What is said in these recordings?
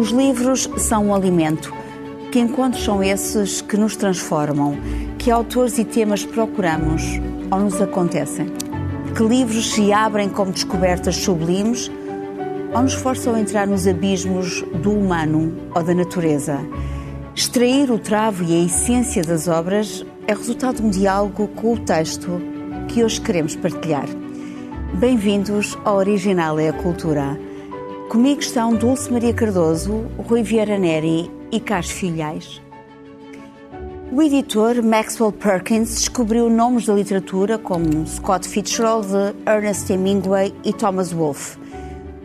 Os livros são um alimento. Que encontros são esses que nos transformam? Que autores e temas procuramos ou nos acontecem? Que livros se abrem como descobertas sublimes ou nos forçam a entrar nos abismos do humano ou da natureza? Extrair o travo e a essência das obras é resultado de um diálogo com o texto que hoje queremos partilhar. Bem-vindos ao Original é a Cultura. Comigo estão Dulce Maria Cardoso, Rui Vieira Neri e Carlos Filhais. O editor Maxwell Perkins descobriu nomes da literatura como Scott Fitzgerald, Ernest Hemingway e Thomas Wolfe.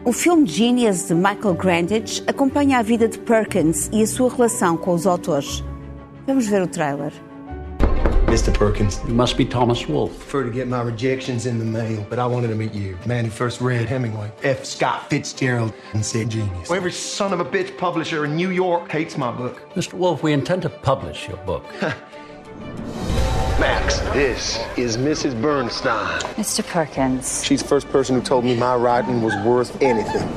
O filme Genius de Michael Grandage acompanha a vida de Perkins e a sua relação com os autores. Vamos ver o trailer. Mr. Perkins. You must be Thomas Wolfe. Prefer to get my rejections in the mail, but I wanted to meet you. Man who first read Hemingway. F. Scott Fitzgerald and said genius. Well, every son of a bitch publisher in New York hates my book. Mr. Wolfe, we intend to publish your book. Max, this is Mrs. Bernstein. Mr. Perkins. She's the first person who told me my writing was worth anything.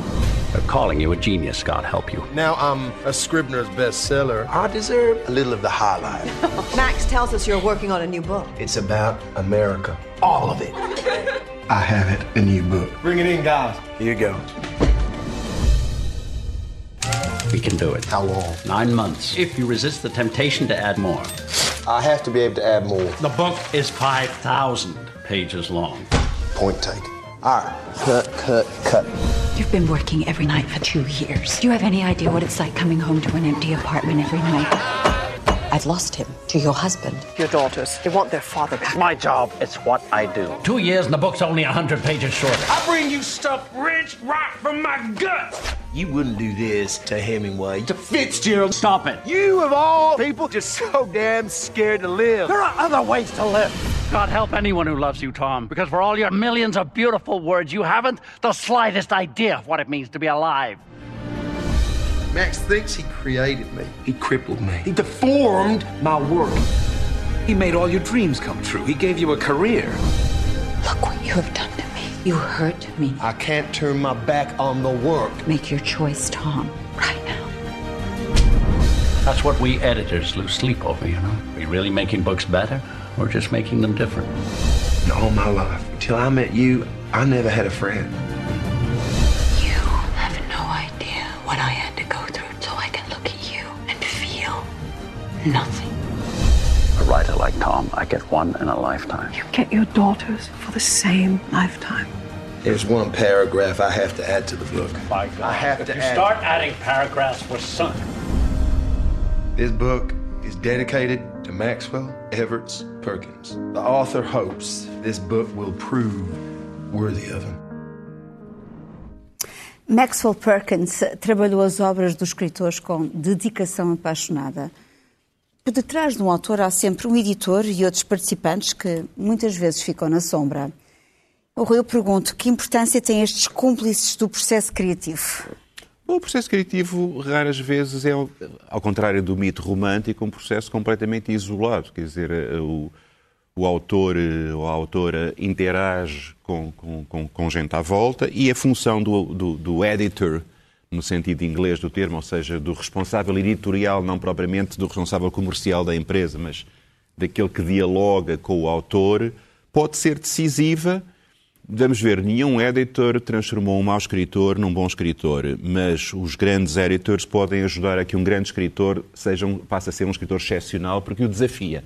They're calling you a genius, God help you. Now I'm a Scribner's bestseller. I deserve a little of the highlight. Max tells us you're working on a new book. it's about America. All of it. I have it, a new book. Bring it in, guys. Here you go. We can do it. How long? Nine months. If you resist the temptation to add more. I have to be able to add more. The book is 5,000 pages long. Point taken. All right. Cut, cut, cut. You've been working every night for two years. Do you have any idea what it's like coming home to an empty apartment every night? I've lost him to your husband. Your daughters, they want their father back. It's My job, it's what I do. Two years and the book's only 100 pages shorter. I bring you stuff rich right from my guts. You wouldn't do this to Hemingway, to Fitzgerald. Stop it. You, of all people, just so damn scared to live. There are other ways to live. God help anyone who loves you, Tom, because for all your millions of beautiful words, you haven't the slightest idea of what it means to be alive. Max thinks he created me. He crippled me. He deformed my work. He made all your dreams come true. He gave you a career. Look what you have done to me. You hurt me. I can't turn my back on the work. Make your choice, Tom, right now. That's what we editors lose sleep over, you know? Are we really making books better or just making them different? And all my life, until I met you, I never had a friend. Nothing. A writer like Tom, I get one in a lifetime. You get your daughters for the same lifetime. There's one paragraph I have to add to the book. By God. I have if to you add- start adding paragraphs, we're sunk. This book is dedicated to Maxwell Everts Perkins. The author hopes this book will prove worthy of him. Maxwell Perkins trabalhou as obras dos escritores com dedicação apaixonada. Por detrás de um autor há sempre um editor e outros participantes que muitas vezes ficam na sombra. O Rui, eu pergunto, que importância têm estes cúmplices do processo criativo? O processo criativo, raras vezes, é, ao contrário do mito romântico, um processo completamente isolado. Quer dizer, eh, o, o autor eh, ou a autora interage com, com, com, com gente à volta e a função do, do, do editor, no sentido inglês do termo, ou seja, do responsável editorial, não propriamente do responsável comercial da empresa, mas daquele que dialoga com o autor, pode ser decisiva. Vamos ver, nenhum editor transformou um mau escritor num bom escritor, mas os grandes editors podem ajudar a que um grande escritor seja um, passe a ser um escritor excepcional porque o desafia.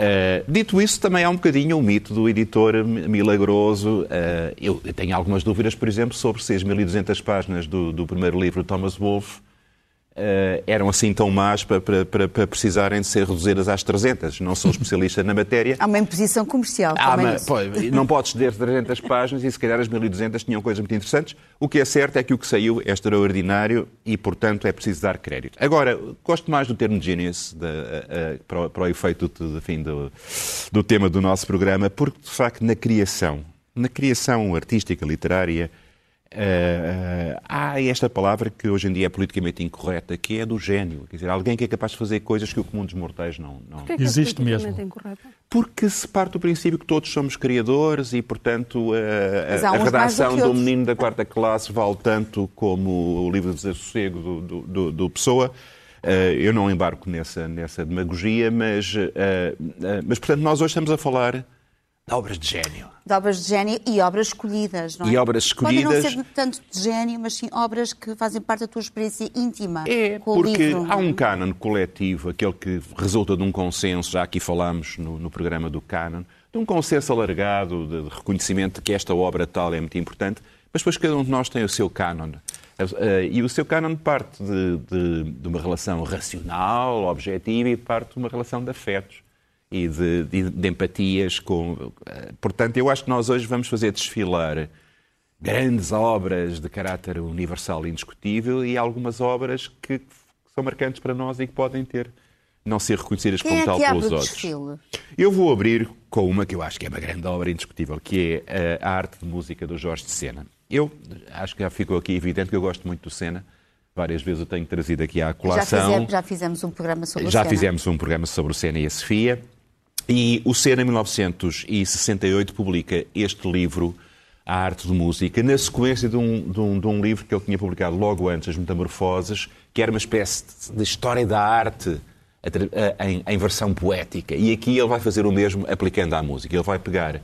Uh, dito isso, também há um bocadinho o mito do editor milagroso. Uh, eu tenho algumas dúvidas, por exemplo, sobre se as 1200 páginas do, do primeiro livro de Thomas Wolfe uh, eram assim tão más para, para, para, para, precisarem de ser reduzidas às 300. Não sou especialista na matéria. Há uma imposição comercial Ah, também nisso. pô, não podes ceder 300 páginas e se calhar as 1200 tinham coisas muito interessantes. O que é certo é que o que saiu é extraordinário e, portanto, é preciso dar crédito. Agora, gosto mais do termo genius da- a- a- para, o, para o efeito do, enfim, do, do tema do nosso programa, porque, de facto, na criação, na criação artística, literária, eh, há esta palavra que hoje em dia é politicamente incorreta, que é do gênio. Quer dizer, alguém que é capaz de fazer coisas que o comum dos mortais não... não... É é Existe politicamente mesmo. incorreto? Porque se parte do princípio que todos somos criadores e, portanto, Mas a, do redação do outros. menino da quarta classe vale tanto como o livro de desassossego do, do, do, do Pessoa. Eu não embarco nessa, nessa demagogia, mas, mas, portanto, nós hoje estamos a falar de obras de gênio. De obras de gênio e obras escolhidas, não é? E obras escolhidas. Podem não ser tanto de gênio, mas sim obras que fazem parte da tua experiência íntima É, com o porque livro. há um canon coletivo, aquele que resulta de um consenso, já aqui falámos no, no programa do canon, de um consenso alargado de, de reconhecimento de que esta obra tal é muito importante, mas depois cada um de nós tem o seu canon. Eh, E o seu canon parte de, de- de uma relação racional, objetiva, e parte de uma relação de afetos e de, de- de empatias. Com, eh, portanto, eu acho que nós hoje vamos fazer desfilar grandes obras de caráter universal e indiscutível e algumas obras que, são marcantes para nós e que podem ter não ser reconhecidas Quem como é tal pelos o outros. desfile? Eu vou abrir com uma que eu acho que é uma grande obra indiscutível, que é a arte de música do Jorge de Sena. Eu acho que já ficou aqui evidente que eu gosto muito do Sena. Várias vezes eu tenho trazido aqui à Já colação. fizemos, já fizemos um programa sobre o Já Sena. fizemos um programa sobre o Sena e a Sofia. E o Sena, em 1968, publica este livro, A Arte de Música, na sequência de um, de, um, de um livro que ele tinha publicado logo antes, As Metamorfoses, que era uma espécie de história da arte em, em versão poética. E aqui ele vai fazer o mesmo aplicando à música. Ele vai pegar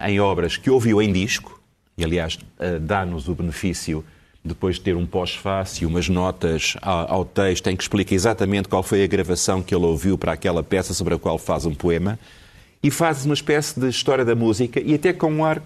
em obras que ouviu em disco, e aliás eh, dá-nos o benefício depois de ter um pós-fácil, umas notas ao, texto em que explica exatamente qual foi a gravação que ele ouviu para aquela peça sobre a qual faz um poema, e faz uma espécie de história da música, e até com um ar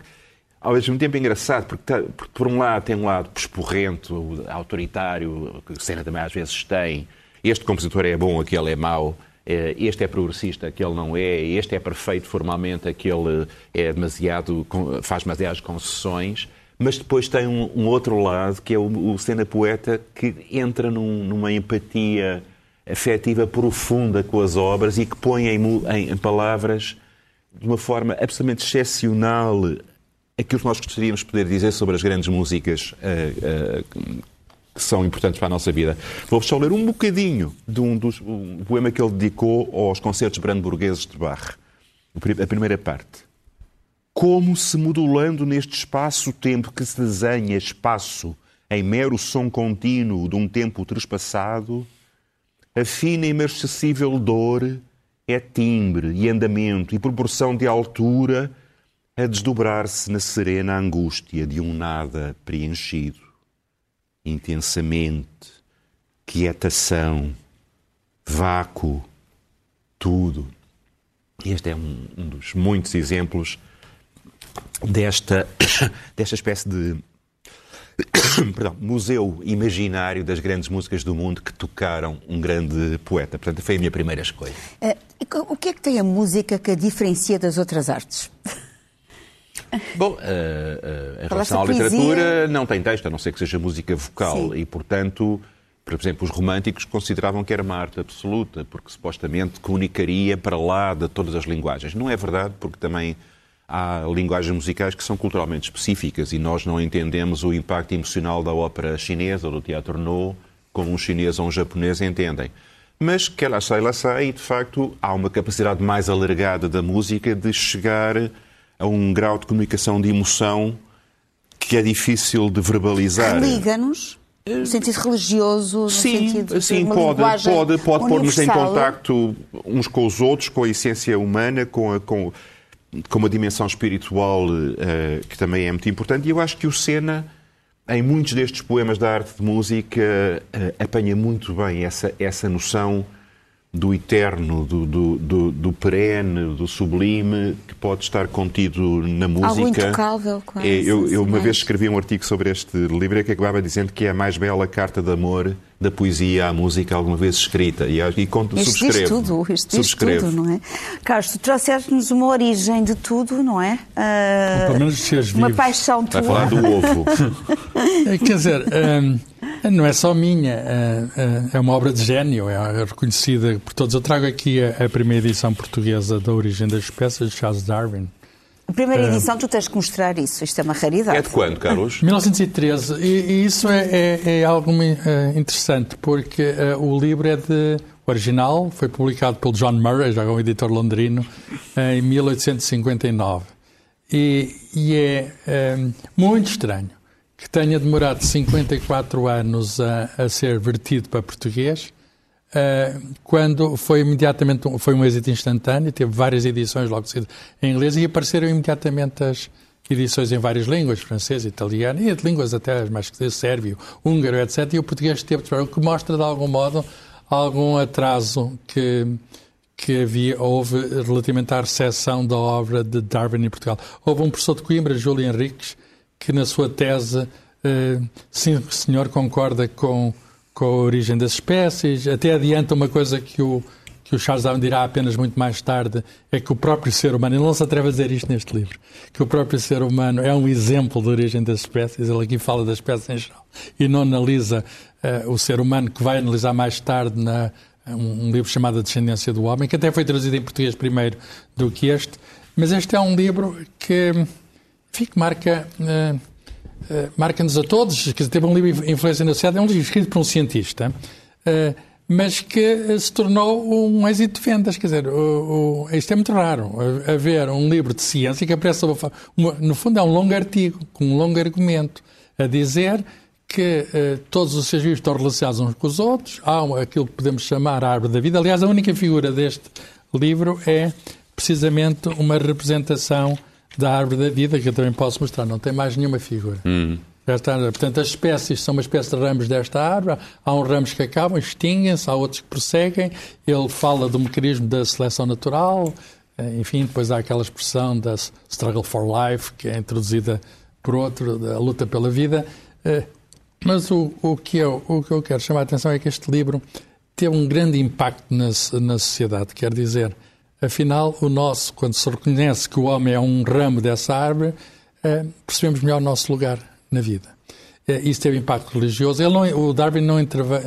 ao mesmo tempo engraçado, porque, tá- porque por um lado tem um lado pesporrento, autoritário, que Senna também às vezes tem, este compositor é bom, aquele é mau, eh, este é progressista, aquele não é, este é perfeito formalmente, aquele é demasiado, faz demasiadas concessões, mas depois tem um, um outro lado, que é o, o Senna poeta, que entra num- numa empatia afetiva profunda com as obras e que põe em, em- em palavras de uma forma absolutamente excepcional aquilo que nós gostaríamos de poder dizer sobre as grandes músicas eh, eh, que são importantes para a nossa vida. Vou-vos só ler um bocadinho de um dos um poema que ele dedicou aos concertos brandburgueses de Bach. A primeira parte. Como se modulando neste espaço-tempo que se desenha espaço em mero som contínuo de um tempo trespassado, a fina e imarcessível dor é timbre e andamento e proporção de altura a desdobrar-se na serena angústia de um nada preenchido. Intensamente, quietação, vácuo, tudo. Este é um, um dos muitos exemplos desta, desta espécie de perdão, museu imaginário das grandes músicas do mundo que tocaram um grande poeta. Portanto, foi a minha primeira escolha. Eh, o que é que tem a música que a diferencia das outras artes? Bom, eh, eh, em relação à literatura, não tem texto, a não ser que seja música vocal. Sim. E, portanto, por exemplo, os românticos consideravam que era uma arte absoluta, porque supostamente comunicaria para lá de todas as linguagens. Não é verdade, porque também há linguagens musicais que são culturalmente específicas e nós não entendemos o impacto emocional da ópera chinesa ou do teatro No como um chinês ou um japonês entendem. Mas que ela sai, lá sai, e de facto há uma capacidade mais alargada da música de chegar a um grau de comunicação de emoção que é difícil de verbalizar. Liga-nos, no sentido religioso, no Sim, sentido de sim pode, pode, pode pôr-nos em contacto uns com os outros, com a essência humana, com, a, com, com uma dimensão espiritual eh, que também é muito importante. E eu acho que o Sena, em muitos destes poemas da arte de música, eh, apanha muito bem essa, essa noção do eterno, do, do, do, do perene, do sublime, que pode estar contido na música. Algo intocável, quase, É, eu, eu uma vez escrevi um artigo sobre este livro que acabava dizendo que é a mais bela carta de amor da poesia à música alguma vez escrita. E, e conto, Isto diz subscrevo. tudo, isto diz subscrevo. tudo, não é? Carlos, tu trouxeste-nos uma origem de tudo, não é? Ah, Pelo menos seres uma vivos. paixão tua. Vai falar do ovo. Eh, Quer dizer, hum, não é só minha, eh, eh, é uma obra de gênio, é reconhecida por todos. Eu trago aqui a, a primeira edição portuguesa da Origem das Espécies, de Charles Darwin. A primeira Ah. edição, tu tens que mostrar isso. Isto é uma raridade. É de quando, Carlos? 1913, e, e isso é, é- é algo eh, interessante, porque eh, o livro é de original foi publicado pelo John Murray, já um editor londrino, em 1859. E, e é, é muito estranho que tenha demorado 54 anos a, a ser vertido para português, uh, quando foi imediatamente um, foi um êxito instantâneo, teve várias edições logo cedo em inglês e apareceram imediatamente as edições em várias línguas, francês, italiano e línguas até as mais que sérvio, húngaro, etc. E o português teve, o que mostra de algum modo algum atraso que que havia, houve relativamente à recepção da obra de Darwin em Portugal. Houve um professor de Coimbra, Júlio Henriques, que na sua tese, eh, sim, senhor, concorda com, com a origem das espécies, até adianta uma coisa que o, que o Charles Darwin dirá apenas muito mais tarde, é que o próprio ser humano, ele não se atreve a dizer isto neste livro, que o próprio ser humano é um exemplo da origem das espécies, ele aqui fala das espécies em geral, e não analisa uh, o ser humano, que vai analisar mais tarde na um, um livro chamado A Descendência do Homem, que até foi traduzido em português primeiro do que este, mas este é um livro que, enfim, marca... Uh, uh, marca-nos a todos, que teve um livro influência na sociedade, é um livro escrito por um cientista, uh, mas que se tornou um êxito de vendas. Quer dizer, o, o, isto é muito raro, haver um livro de ciência que aparece, uma, no fundo, é um longo artigo, com um longo argumento, a dizer que eh, todos os seres vivos estão relacionados uns com os outros, há aquilo que podemos chamar a árvore da vida. Aliás, a única figura deste livro é precisamente uma representação da árvore da vida, que eu também posso mostrar, não tem mais nenhuma figura. Uhum. Está, portanto, as espécies são uma espécie de ramos desta árvore. Há uns ramos que acabam, extinguem-se, há outros que prosseguem. Ele fala do mecanismo da seleção natural. Eh, enfim, depois há aquela expressão da struggle for life, que é introduzida por outro, da luta pela vida. Eh, mas o, o, que eu, o que eu quero chamar a atenção é que este livro teve um grande impacto na, na sociedade. Quer dizer, afinal, o nosso, quando se reconhece que o homem é um ramo dessa árvore, eh, percebemos melhor o nosso lugar na vida. Eh, isso teve impacto religioso. Ele não, o Darwin não,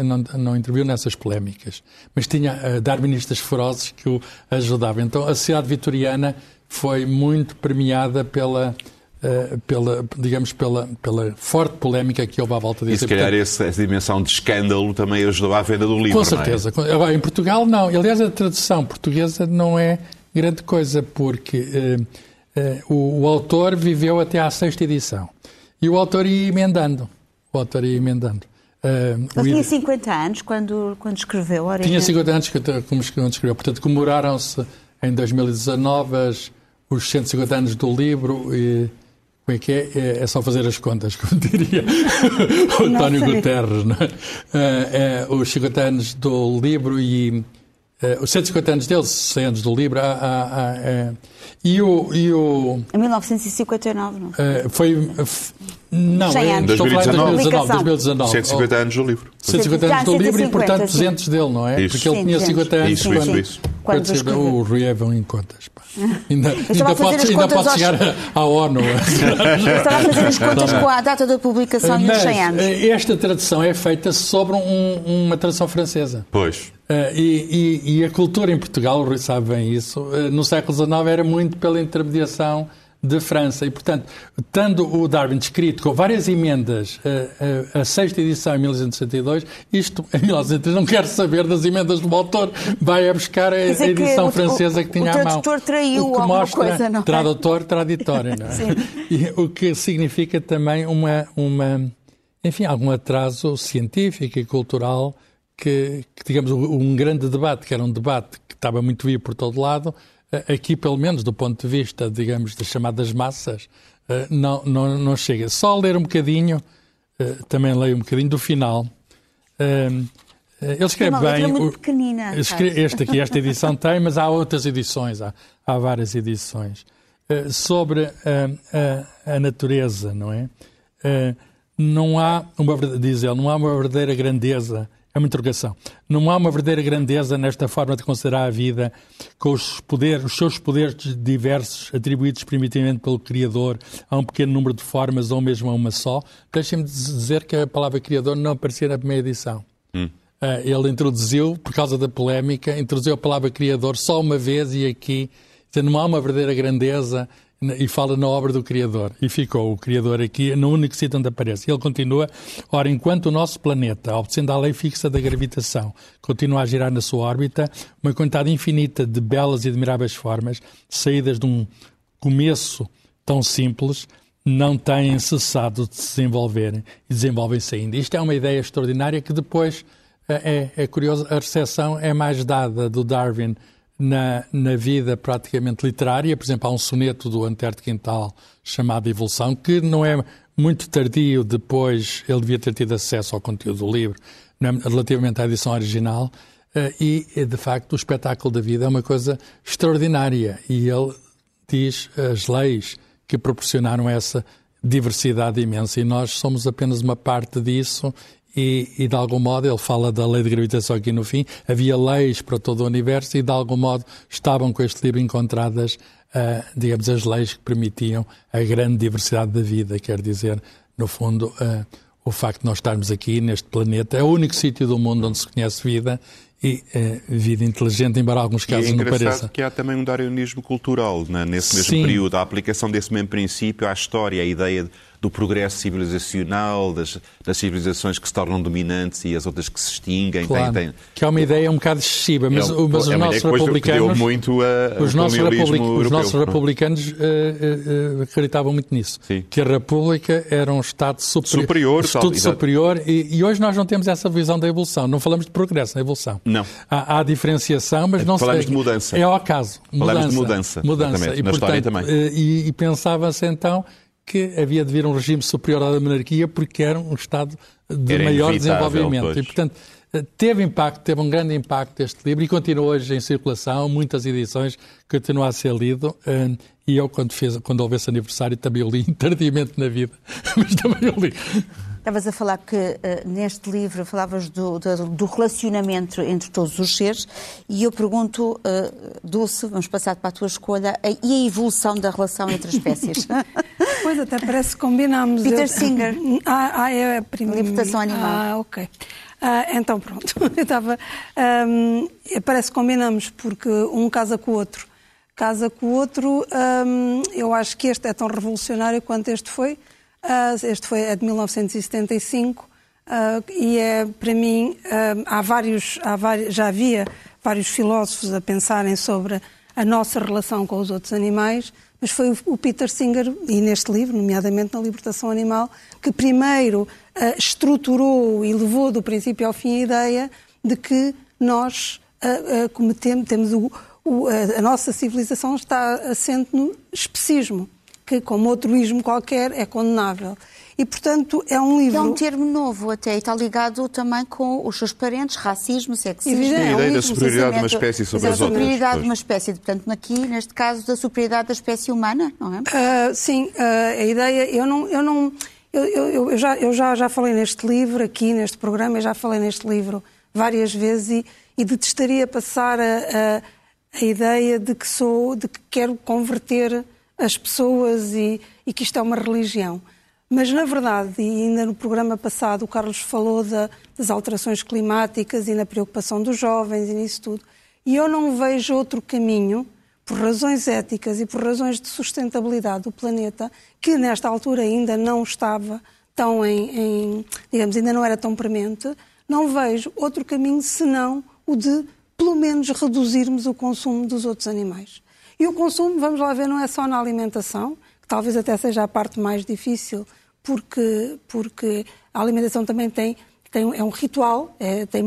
não, não interviu nessas polémicas, mas tinha uh, darwinistas ferozes que o ajudavam. Então, a sociedade vitoriana foi muito premiada pela Uh, pela, digamos, pela, pela forte polémica que houve à volta disso. E se calhar Portanto, essa, essa, dimensão de escândalo também ajudou à venda do livro, Com certeza. É? Em Portugal, não. Aliás, a tradução portuguesa não é grande coisa, porque uh, uh, o, o, autor viveu até à sexta edição. E o autor ia emendando. O autor ia emendando. Ele tinha 50 anos quando, quando escreveu Origem. Tinha 50 anos quando escreveu. Portanto, comemoraram-se em 2019 os 150 anos do livro e como é que é? é? é? só fazer as contas, como diria o António Guterres. Não é? É, é, os 50 anos do livro e uh, os 150 anos deles, 100 anos do livro, há, há, há, é, e o, e o... Em 1959, não? Foi... Não, 100 anos. estou a falar em 2019, 2019. 150 anos do livro. 150 anos do livro e, portanto, 200 dele, não é? Isso. Porque ele tinha 50 anos isso, quando, isso, isso. quando, quando o Rui vão em contas. Pá. Ainda, ainda pode, ainda pode chegar aos... à ONU. Estava a fazer as contas com a data da publicação e os 100 anos. Eh, esta tradução é feita sobre um, uma tradução francesa. Pois. Uh, e, e, e, a cultura em Portugal, o Rui sabe bem isso, uh, no século XIX era muito pela intermediação de França. E, portanto, tendo o Darwin escrito com várias emendas a, a, a sexta edição em 1962, isto em 1963 não quer saber das emendas do autor, vai a buscar a, a edição francesa que tinha o, à mão. O tradutor traiu o que mostra, coisa, não é? Tradutor, traditório, não é? e, o que significa também uma, uma, enfim, algum atraso científico e cultural que, que, digamos, um grande debate, que era um debate que estava muito vivo por todo lado, aqui, pelo menos do ponto de vista, digamos, das chamadas massas, eh, não, não, não chega. Só ler um bocadinho, eh, também leio um bocadinho do final. Eh, ele escreve é bem. Muito pequenina, este aqui, esta edição tem, mas há outras edições, há, há várias edições. Sobre a, a, a, natureza, não é? Não há uma, diz ele, não há uma verdadeira grandeza é uma interrogação. Não há uma verdadeira grandeza nesta forma de considerar a vida com os, poderes, os seus poderes diversos atribuídos primitivamente pelo Criador a um pequeno número de formas ou mesmo a uma só. Deixem-me dizer que a palavra Criador não aparecia na primeira edição. Hum. Uh, ele introduziu, por causa da polémica, introduziu a palavra Criador só uma vez e aqui não há uma verdadeira grandeza e fala na obra do Criador. E ficou o Criador aqui no único sítio onde aparece. Ele continua, ora, enquanto o nosso planeta, obedecendo à lei fixa da gravitação, continua a girar na sua órbita, uma quantidade infinita de belas e admiráveis formas, saídas de um começo tão simples, não têm cessado de se desenvolverem e desenvolvem-se ainda. Isto é uma ideia extraordinária que depois é, é curioso, a recepção é mais dada do Darwin na, na vida praticamente literária. Por exemplo, há um soneto do Antero de Quintal chamado Evolução, que não é muito tardio depois, ele devia ter tido acesso ao conteúdo do livro, é relativamente à edição original, eh, e, de facto, o espetáculo da vida é uma coisa extraordinária. E ele diz as leis que proporcionaram essa diversidade imensa, e nós somos apenas uma parte disso, e, e, de algum modo, ele fala da lei de gravitação aqui no fim, havia leis para todo o universo e de algum modo estavam com este livro encontradas, uh, digamos, as leis que permitiam a grande diversidade da vida, quer dizer, no fundo, uh, o facto de nós estarmos aqui neste planeta, é o único sítio do mundo onde se conhece vida e uh, vida inteligente, embora alguns casos e é não pareça. que há também um darwinismo cultural né? nesse mesmo Sim. período, a aplicação desse mesmo princípio à história, a ideia de do progresso civilizacional, das, das, civilizações que se tornam dominantes e as outras que se extinguem. Claro, tem, tem... Que é uma ideia um bocado excessiva, mas, é, mas os é nossos republicanos. muito a, os nossos, republic, europeu, os nossos republicanos uh, uh, acreditavam muito nisso. Sim. Que a República era um Estado superi superior. Um Estado superior e, e, hoje nós não temos essa visão da evolução. Não falamos de progresso, da evolução. Não. Há, há diferenciação, mas não Falamos se, de mudança. É ao acaso. Mudança, falamos de mudança. Mudança. E, Na portanto, também. E, e pensava-se então que havia de vir um regime superior à da monarquia porque era um Estado de era maior desenvolvimento. Pois. E, portanto, teve impacto, teve um grande impacto este livro e continua hoje em circulação, muitas edições, continua a ser lido. E eu, quando, fez, quando houve esse aniversário, também o li tardiamente na vida, mas também o li. Estavas a falar que uh, neste livro falavas do, do, do, relacionamento entre todos os seres e eu pergunto, uh, Dulce, vamos passar para a tua escolha, uh, e a evolução da relação entre as espécies? pois, até parece que combinámos. Peter eu... Singer. Ah, ah, é a primeira. Libertação animal. Ah, ok. Ah, então pronto, eu estava. Um, parece que combinamos porque um casa com o outro. Casa com o outro, um, eu acho que este é tão revolucionário quanto este foi este foi é de 1975 uh, e é, para mim, uh, há vários, há vários, já havia vários filósofos a pensarem sobre a nossa relação com os outros animais, mas foi o Peter Singer, e neste livro, nomeadamente na Libertação Animal, que primeiro estruturou e levou do princípio ao fim a ideia de que nós cometemos, temos o, o, a, a nossa civilização está assente no especismo que, como outro ismo qualquer, é condenável. E, portanto, é um livro... É um termo novo até, e está ligado também com os seus parentes, racismo, sexismo... E a é ideia da superioridade de uma espécie sobre as outras. A superioridade de uma espécie, portanto, aqui, neste caso, da superioridade da espécie humana, não é? Uh, sim, uh, a ideia... Eu não... Eu não eu, eu, eu, já, eu já, já falei neste livro, aqui neste programa, eu já falei neste livro várias vezes e, e detestaria passar a, a, a ideia de que sou, de que quero converter as pessoas e, e que isto é uma religião. Mas, na verdade, e ainda no programa passado, o Carlos falou da, das alterações climáticas e na preocupação dos jovens e nisso tudo. E eu não vejo outro caminho, por razões éticas e por razões de sustentabilidade do planeta, que nesta altura ainda não estava tão em, em digamos, ainda não era tão premente, não vejo outro caminho senão o de, pelo menos, reduzirmos o consumo dos outros animais. E o consumo, vamos lá ver, não é só na alimentação, que talvez até seja a parte mais difícil, porque, porque a alimentação também tem, tem é um ritual, é, tem,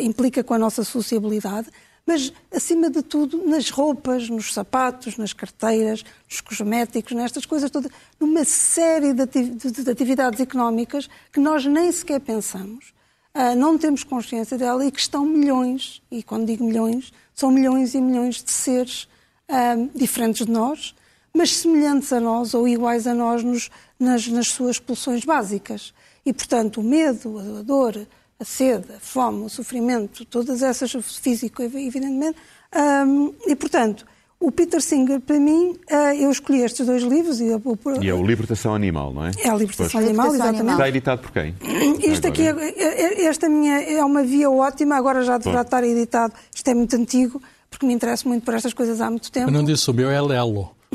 implica com a nossa sociabilidade, mas, acima de tudo, nas roupas, nos sapatos, nas carteiras, nos cosméticos, nestas coisas todas, numa série de atividades económicas que nós nem sequer pensamos, uh, não temos consciência dela e que estão milhões, e quando digo milhões, são milhões e milhões de seres uh, diferentes de nós, mas semelhantes a nós ou iguais a nós nos, nas, nas, suas pulsões básicas. E, portanto, o medo, a dor, a sede, a fome, o sofrimento, todas essas, físico, evidentemente. Um, e, portanto, o Peter Singer, para mim, uh, eu escolhi estes dois livros. E, eu, e é o Libertação Animal, não é? É a Libertação pois. Animal, Libertação exatamente. Está editado por quem? Isto aqui, é, é, é, esta minha é uma via ótima, agora já deverá estar editado. Isto é muito antigo, porque me interesso muito por estas coisas há muito tempo. Eu não disse o meu, é Lelo.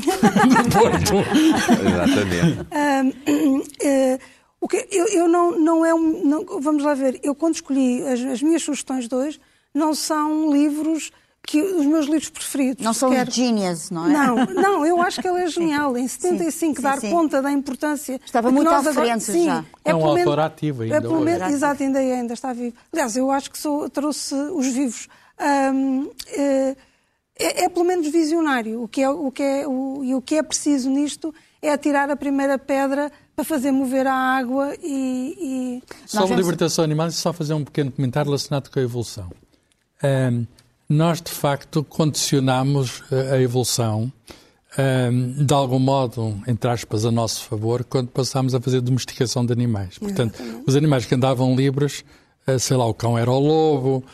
Exatamente. Ahm, eh, o que, eu, eu não, não é um. não- vamos lá ver, eu quando escolhi as, as minhas sugestões de hoje, não são livros que os meus livros preferidos. Não são sequer. genius, não é? Não, não, eu acho que ela é genial. Em 75, sim, dar sim. conta da importância. Estava muito nós à agora- frente sim, já. É um pelo menos- autor ativo ainda É pelo hoje. menos, exato, ainda, é, ainda está vivo. Aliás, eu acho que sou, trouxe os vivos. Eh, é, é pelo menos visionário. O que é, o que é, o, e o que é preciso nisto é atirar a primeira pedra para fazer mover a água e. e... Sobre vamos- libertação animal, só fazer um pequeno comentário relacionado com a evolução. Ahm, nós, de facto, condicionamos a evolução, ahm, de algum modo, entre aspas, a nosso favor, quando passámos a fazer domesticação de animais. Portanto, os animais que andavam livres, eh, sei lá, o cão era o lobo,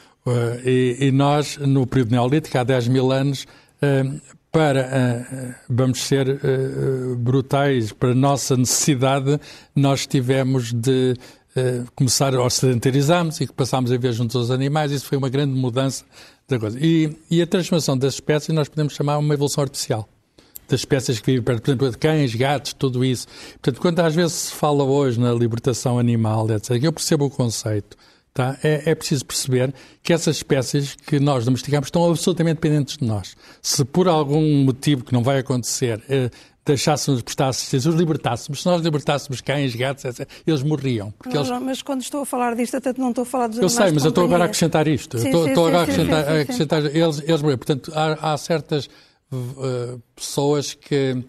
e, e nós, no período neolítico, há 10 mil anos, ahm, para, eh, vamos ser eh, eh, brutais, para a nossa necessidade, nós tivemos de eh, começar a sedentarizarmos e que passámos a viver juntos aos animais. Isso foi uma grande mudança da coisa. E, e a transformação das espécies nós podemos chamar uma evolução artificial. Das espécies que vivem perto, por exemplo, de cães, gatos, tudo isso. Portanto, quando às vezes se fala hoje na libertação animal, etc., eu percebo o conceito, tá? é, é preciso perceber que essas espécies que nós domesticamos estão absolutamente dependentes de nós. Se por algum motivo que não vai acontecer eh, deixássemos de prestar assistência, os libertássemos, se nós libertássemos cães, gatos, etc., eles morriam. Porque eles mas quando estou a falar disto, até não estou a falar dos eu animais sei, mas eu estou agora a acrescentar isto. Eu Sim, estou, sim, estou sim, agora a sim, acrescentar, sim, a acrescentar eles, eles morreram. Portanto, há, há certas uh, pessoas que,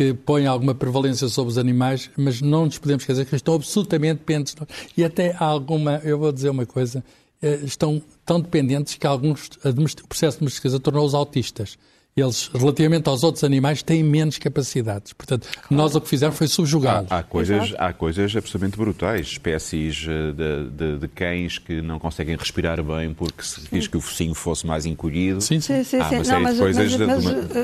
que põem alguma prevalência sobre os animais, mas não nos podemos esquecer que estão absolutamente dependentes. E até há alguma, eu vou dizer uma coisa, eh, estão tão dependentes que alguns, o processo de domesticação tornou-os autistas. Eles, relativamente aos outros animais, têm menos capacidades. Portanto, nós o que fizemos foi subjugá-los. Há coisas, há coisas absolutamente brutais. Espécies eh, de, de- de cães que não conseguem respirar bem porque se quis que o focinho fosse mais encolhido. Sim, sim. Sim, sim, Há série de coisas de- de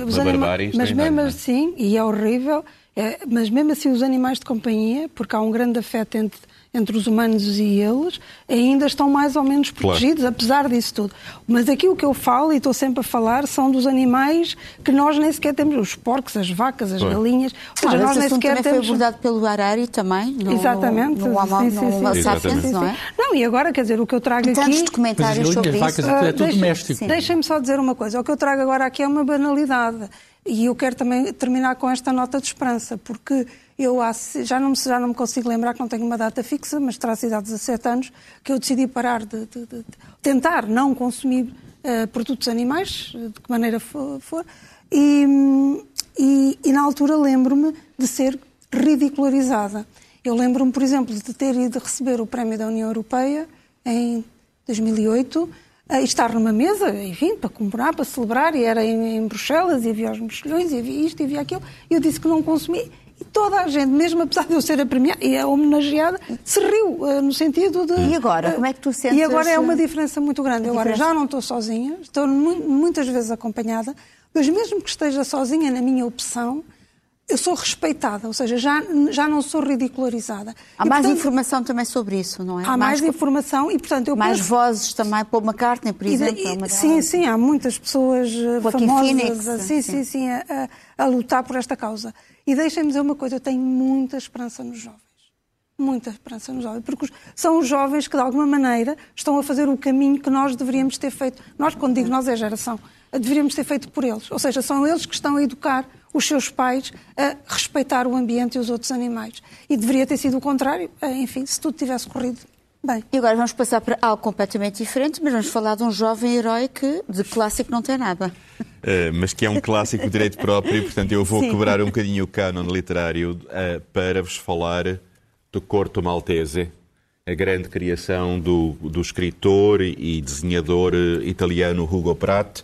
os anima- barbárie Mas mesmo extraordinária. assim, e é horrível, é, mas mesmo assim os animais de companhia, porque há um grande afeto entre, entre os humanos e eles, ainda estão mais ou menos Claro. protegidos, apesar disso tudo. Mas aqui o que eu falo, e estou sempre a falar, são dos animais que nós nem sequer temos, os porcos, as vacas, as Claro. galinhas, ou seja, Claro, nós nem sequer também foi temos... abordado pelo Harari também, no, Exatamente. no, sim, sim, no sim. Homo Exatamente. sapiens, Sim, não sim. é? Não, e agora, quer dizer, o que eu trago Tantos aqui... documentários Mas as sobre isso. vacas, é Ah, tudo doméstico. sim. Deixem-me só dizer uma coisa. O que eu trago agora aqui é uma banalidade. E eu quero também terminar com esta nota de esperança, porque eu já não, me, já não me consigo lembrar que não tenho uma data fixa, mas terá sido há 17 anos que eu decidi parar de, de- de- tentar não consumir eh, produtos animais, de que maneira fo- for. E, e- e na altura lembro-me de ser ridicularizada. Eu lembro-me, por exemplo, de ter ido receber o prémio da União Europeia em 2008 eh, e estar numa mesa, enfim, para comemorar, para celebrar, e era em, em Bruxelas, e havia os mexilhões, e havia isto, e havia aquilo, e eu disse que não consumi, e toda a gente, mesmo apesar de eu ser a premiada e a homenageada, se riu, eh, no sentido de... E agora? eh, Como é que tu sentes E agora é uma diferença muito grande. Agora diferença? já não estou sozinha, estou mu- muitas vezes acompanhada, mas mesmo que esteja sozinha na minha opção, eu sou respeitada, ou seja, já, já não sou ridicularizada. Há E, mais portanto, informação também sobre isso, não é? Há mais, informação e, portanto, eu mais penso- vozes também, Paul McCartney, por e exemplo. é uma sim, delas. sim, há muitas pessoas eh, Joaquin famosas Phoenix, assim, sim. sim, sim, a, a- a lutar por esta causa. E deixem-me dizer uma coisa, eu tenho muita esperança nos jovens. Muita esperança nos jovens, porque são os jovens que, de alguma maneira, estão a fazer o caminho que nós deveríamos ter feito. Nós, quando digo nós, é a geração. Deveríamos ter feito por eles. Ou seja, são eles que estão a educar os seus pais a respeitar o ambiente e os outros animais. E deveria ter sido o contrário, eh, enfim, se tudo tivesse corrido bem. E agora vamos passar para algo completamente diferente, mas vamos falar de um jovem herói que de clássico não tem nada. Uh, mas que é um clássico de direito próprio, portanto eu vou Sim. quebrar um bocadinho o cânon literário uh, para vos falar do Corto Maltese, a grande criação do, do escritor e desenhador italiano Hugo Pratt.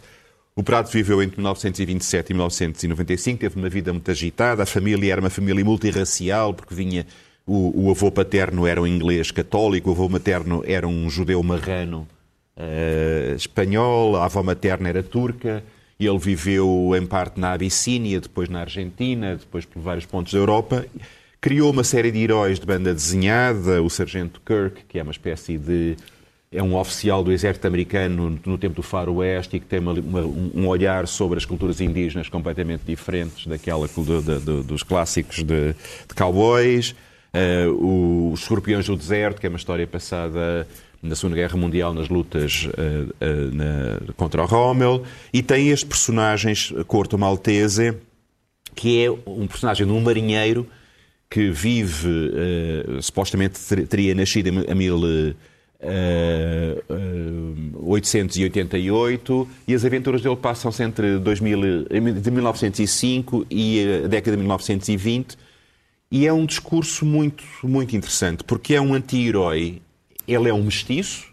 O Pratt viveu entre 1927 e 1995, teve uma vida muito agitada, a família era uma família multirracial, porque vinha o, o avô paterno era um inglês católico, o avô materno era um judeu marrano eh, espanhol, a avó materna era turca, e ele viveu em parte na Abissínia, depois na Argentina, depois por vários pontos da Europa. Criou uma série de heróis de banda desenhada, o Sargento Kirk, que é uma espécie de é um oficial do exército americano no tempo do faroeste e que tem uma, uma, um olhar sobre as culturas indígenas completamente diferentes daquela do, do, dos clássicos de, de cowboys. Uh, Os Escorpiões do Deserto, que é uma história passada na Segunda Guerra Mundial nas lutas uh, uh, na, contra o Rommel. E tem este personagem, Corto Maltese, que é um personagem de um marinheiro que vive, supostamente teria nascido em mil... Uh, uh, 888 e as aventuras dele passam-se entre 2000, de 1905 e a década de 1920 e é um discurso muito, muito interessante porque é um anti-herói, ele é um mestiço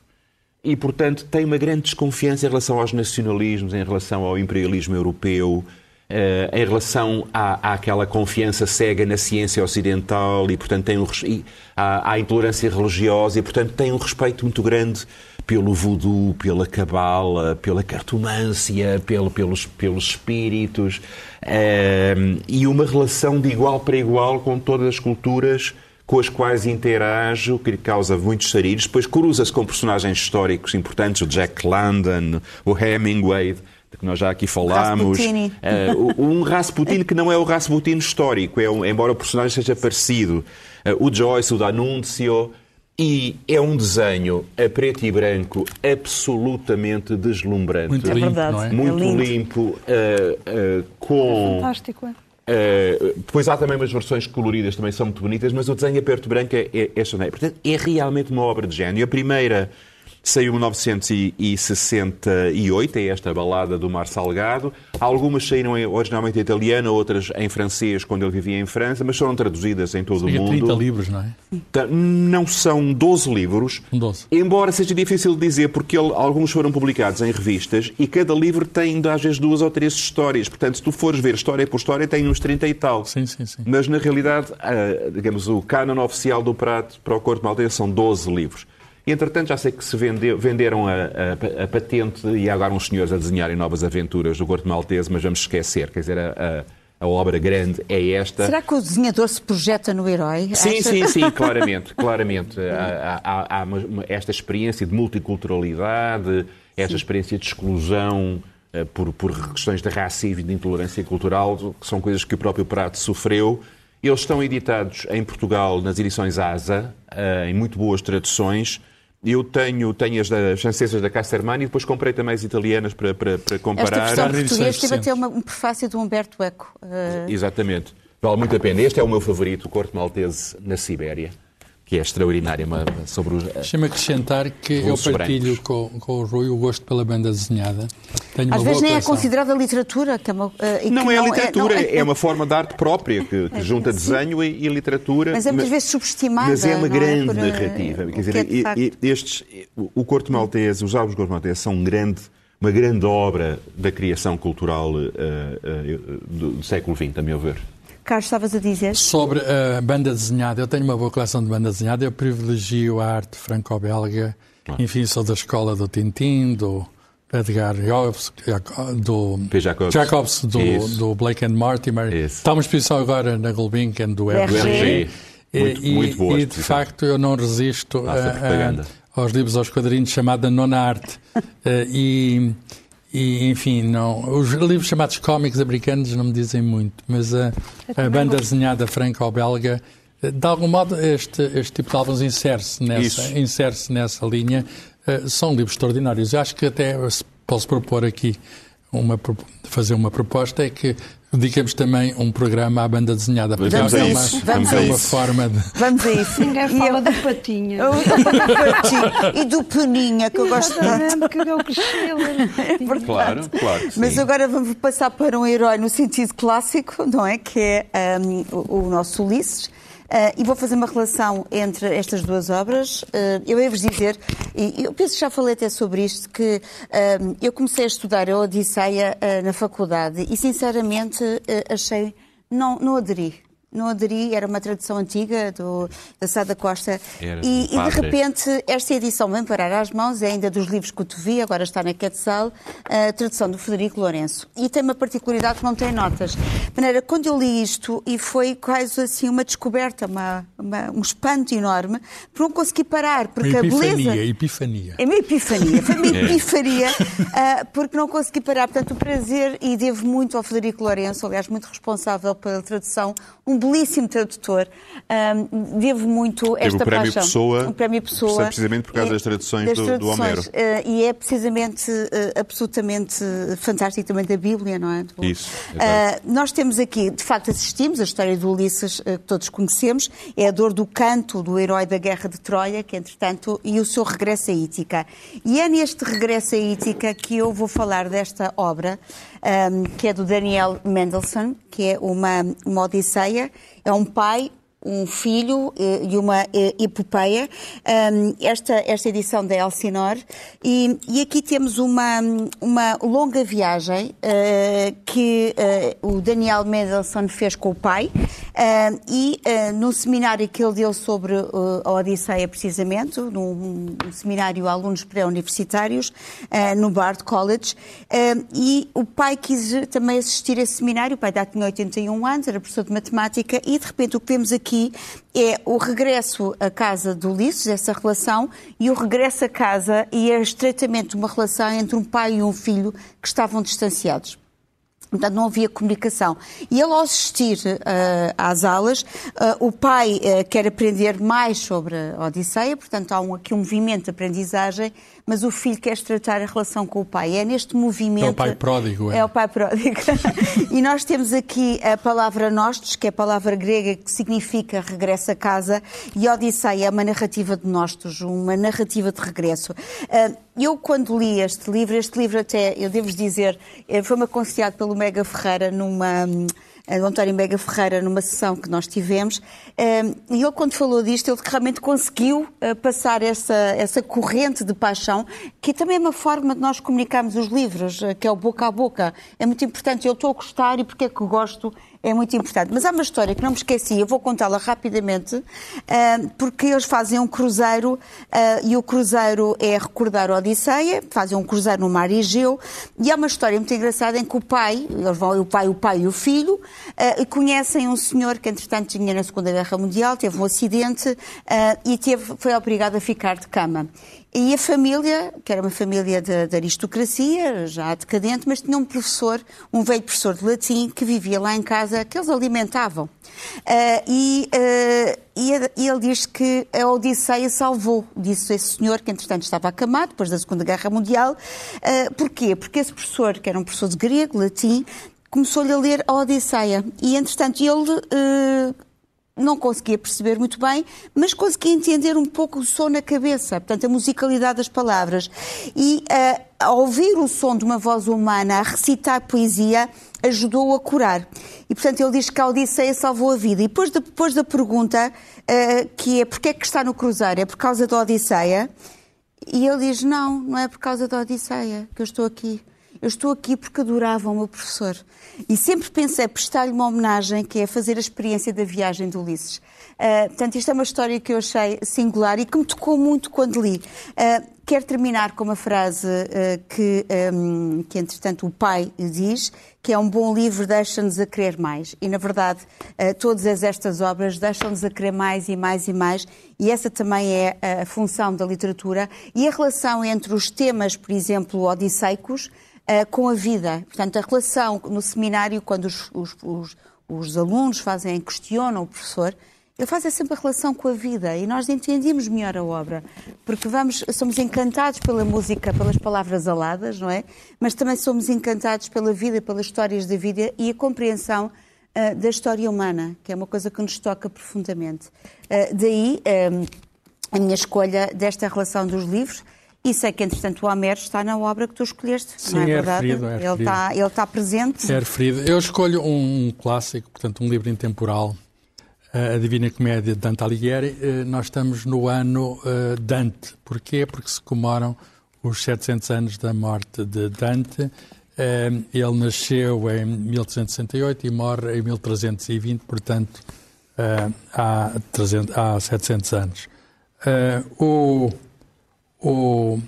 e, portanto, tem uma grande desconfiança em relação aos nacionalismos, em relação ao imperialismo europeu, Uh, em relação à, àquela confiança cega na ciência ocidental e, portanto, tem um, e, à, à, intolerância religiosa e, portanto, tem um respeito muito grande pelo voodoo, pela cabala, pela cartomância, pelo, pelos, pelos espíritos uh, e uma relação de igual para igual com todas as culturas com as quais interage, o que lhe causa muitos sarilhos. Depois cruza-se com personagens históricos importantes, o Jack London, o Hemingway, de que nós já aqui falámos. Uh, um Rasputin que não é o Rasputin histórico, é um, embora o personagem seja parecido. Uh, o Joyce, o D'Annunzio. E é um desenho a preto e branco absolutamente deslumbrante. Muito limpo, é não é? Muito é limpo, uh, com... É fantástico, é? Uh, depois há também umas versões coloridas, também são muito bonitas, mas o desenho a preto e branco é, é, é Portanto, é realmente uma obra de gênio. A primeira Saiu em 1968, é esta balada do Mar Salgado. Algumas saíram originalmente em italiano, outras em francês, quando ele vivia em França, mas foram traduzidas em todo o mundo. 30 livros, não é? Não são 12 livros, 12. embora seja difícil de dizer, porque ele, alguns foram publicados em revistas e cada livro tem, às vezes, duas ou três histórias. Portanto, se tu fores ver história por história, tem uns 30 e tal. Sim, sim, sim. Mas, na realidade, digamos, o canon oficial do Prato para o Corpo Maltese são 12 livros. Entretanto, já sei que se vendeu, venderam a, a, a, patente e há agora uns senhores a desenharem novas aventuras do Gordo Maltese, mas vamos esquecer. Quer dizer, a, a, obra grande é esta. Será que o desenhador se projeta no herói? Sim, sim, sim, claramente. claramente. há, há, há uma, esta experiência de multiculturalidade, esta sim. experiência de exclusão uh, por, por questões de racismo e de intolerância cultural, que são coisas que o próprio Prato sofreu. Eles estão editados em Portugal nas edições ASA, uh, em muito boas traduções. Eu tenho, tenho as, das francesas da Castermani e depois comprei também as italianas para, para, para comparar. Esta versão portuguesa teve até uma, um prefácio do Humberto Eco. Uh... Exatamente. Vale muito a pena. Este é o meu favorito, o Corte Maltese na Sibéria que é extraordinária sobre os. Deixa-me acrescentar que eu partilho com, com, o Rui o gosto pela banda desenhada. Tenho Às vezes nem é considerada literatura. Que é uma, uh, não que é não literatura, é, não, é, é, uma forma de arte própria que, que junta desenho e, e, literatura. Mas é muitas vezes subestimada. Mas é uma grande por, narrativa. Quer dizer, é estes, o Corto Maltese, os álbuns do Corto Maltese são um grande uma grande obra da criação cultural uh, uh, do, do século XX, a meu ver. Carlos, estavas a dizer? Sobre a banda desenhada, eu tenho uma boa coleção de banda desenhada, eu privilegio a arte franco-belga, enfim, sou da escola do Tintin, do Edgar Jacobs, do Jacobs, Jacobs do, do, Blake and Mortimer. Isso. Está uma exposição agora na Gulbenkian do RG. Muito, e, muito boa e de facto eu não resisto a, a, aos livros aos quadrinhos chamada Nona Arte. e e, enfim, não. Os livros chamados cómics americanos não me dizem muito, mas a, a banda desenhada franco-belga, de algum modo, este, este tipo de álbuns insere-se nessa, insere nessa linha. Uh, são livros extraordinários. Eu acho que até posso propor aqui uma, fazer uma proposta é que dedicamos também um programa à banda desenhada. Porque vamos é, uma, vamos é uma forma de. Vamos a isso. Ninguém fala eu... do patinha. e do peninha, que eu gosto tanto. que eu cresci. É claro, claro. Mas agora vamos passar para um herói no sentido clássico, não é? Que é um, o, o nosso Ulisses. Uh, e vou fazer uma relação entre estas duas obras. Uh, eu ia-vos dizer, e eu penso que já falei até sobre isto, que uh, eu comecei a estudar a Odisseia na faculdade e, sinceramente, achei, não, não aderi. Não aderi, era uma tradução antiga do, da Sada Costa. Era E, do e, de repente esta edição vem parar às mãos, é ainda dos livros que eu te vi, agora está na Quetzal, a tradução do Frederico Lourenço. E tem uma particularidade que não tem notas. De maneira, quando eu li isto, e foi quase assim uma descoberta, uma, uma- um espanto enorme, por não conseguir parar, porque Uma a beleza... epifania, epifania. É uma epifania, foi uma É. epifania, ah, porque não consegui parar. Portanto, o prazer, e devo muito ao Frederico Lourenço, aliás, muito responsável pela tradução, um belíssimo tradutor. Ah, devo muito Teve esta o Prémio paixão. Pessoa, o Prémio Pessoa. precisamente por causa É, das traduções das do- do traduções, Homero. ah, e é precisamente, ah, absolutamente fantástico também da Bíblia, não é? Do- Isso, ah, exato. nós temos aqui, de facto, assistimos a história do Ulisses, que todos conhecemos, é a dor do canto do herói da Guerra de Troia, que entretanto, e o seu regresso a Ítica. E é neste regresso a Ítica que eu vou falar desta obra, ahm, que é do Daniel Mendelssohn, que é uma, uma odisseia, é um pai um filho eh, e uma eh, epopeia, esta, esta edição da Elsinore. E, e aqui temos uma, uma longa viagem eh, que o Daniel Mendelssohn fez com o pai e num seminário que ele deu sobre a Odisseia, precisamente, num, seminário a alunos pré-universitários, no Bard College, e o pai quis também assistir a esse seminário, o pai já tinha 81 anos, era professor de matemática, e de repente o que vemos aqui é o regresso à casa do Ulisses, essa relação, e o regresso a casa, e é estreitamente uma relação entre um pai e um filho que estavam distanciados. Portanto, não havia comunicação. E ele, ao assistir eh, às aulas, eh, o pai eh, quer aprender mais sobre a Odisseia, portanto, há um- aqui um movimento de aprendizagem, mas o filho quer tratar a relação com o pai. É neste movimento. É o pai pródigo, é. É o pai pródigo. e nós temos aqui a palavra nostos, que é a palavra grega que significa regresso a casa, e Odisseia é uma narrativa de nostos, uma narrativa de regresso. Ah, Eu, quando li este livro, este livro até, eu devo dizer, eh, foi-me aconselhado pelo Mega Ferreira numa. Eh, António Mega Ferreira, numa sessão que nós tivemos, eh, e ele, quando falou disto, ele realmente conseguiu eh, passar essa, essa corrente de paixão, que também é uma forma de nós comunicarmos os livros, que é o boca a boca. É muito importante. Eu estou a gostar e porque é que gosto é muito importante. Mas há uma história que não me esqueci, eu vou contá-la rapidamente, ah, porque eles fazem um cruzeiro ah, e o cruzeiro é recordar a Odisseia, fazem um cruzeiro no mar Egeu, e há uma história muito engraçada em que o pai, eles vão, o pai, o pai e o filho, ah, conhecem um senhor que, entretanto, tinha na Segunda Guerra Mundial, teve um acidente e teve, foi obrigado a ficar de cama. E a família, que era uma família de, de aristocracia, já decadente, mas tinha um professor, um velho professor de latim, que vivia lá em casa, que eles alimentavam. Ah, e, ah, e ele diz que a Odisseia salvou, disse esse senhor, que entretanto estava acamado, depois da Segunda Guerra Mundial. Ah, porquê? Porque esse professor, que era um professor de grego, latim, começou-lhe a ler a Odisseia. E, entretanto, ele... ah, não conseguia perceber muito bem, mas conseguia entender um pouco o som na cabeça, portanto, a musicalidade das palavras. E ao ouvir o som de uma voz humana a recitar poesia, ajudou-o a curar. E, portanto, ele diz que a Odisseia salvou a vida. E depois da, depois da pergunta, ah, que é porquê é que está no cruzeiro? É por causa da Odisseia? E ele diz, não, não é por causa da Odisseia que eu estou aqui. Eu estou aqui porque adorava o meu professor. E sempre pensei prestar-lhe uma homenagem, que é fazer a experiência da viagem de Ulisses. Ah, portanto, isto é uma história que eu achei singular e que me tocou muito quando li. Ah, quero terminar com uma frase ah, que, ah, que, entretanto, o pai diz, que é um bom livro deixa-nos a querer mais. E, na verdade, todas estas obras deixam-nos a querer mais e mais e mais. E essa também é a função da literatura. E a relação entre os temas, por exemplo, odisseicos, eh, com a vida. Portanto, a relação no seminário, quando os, os- os- os alunos fazem, questionam o professor, ele faz sempre a relação com a vida e nós entendemos melhor a obra, porque vamos, somos encantados pela música, pelas palavras aladas, não é? Mas também somos encantados pela vida, pelas histórias da vida e a compreensão eh, da história humana, que é uma coisa que nos toca profundamente. Eh, daí eh, a minha escolha desta relação dos livros. E sei que, entretanto, o Homero está na obra que tu escolheste, não é Sim, é verdade? referido, é ele, referido. está, ele está presente. É referido. Eu escolho um clássico, portanto, um livro intemporal, eh, A Divina Comédia de Dante Alighieri. Eh, Nós estamos no ano eh, Dante. Porquê? Porque se comemoram os 700 anos da morte de Dante. Ele nasceu em 1368 e morre em 1320, portanto, há, 300, há 700 anos. O, o,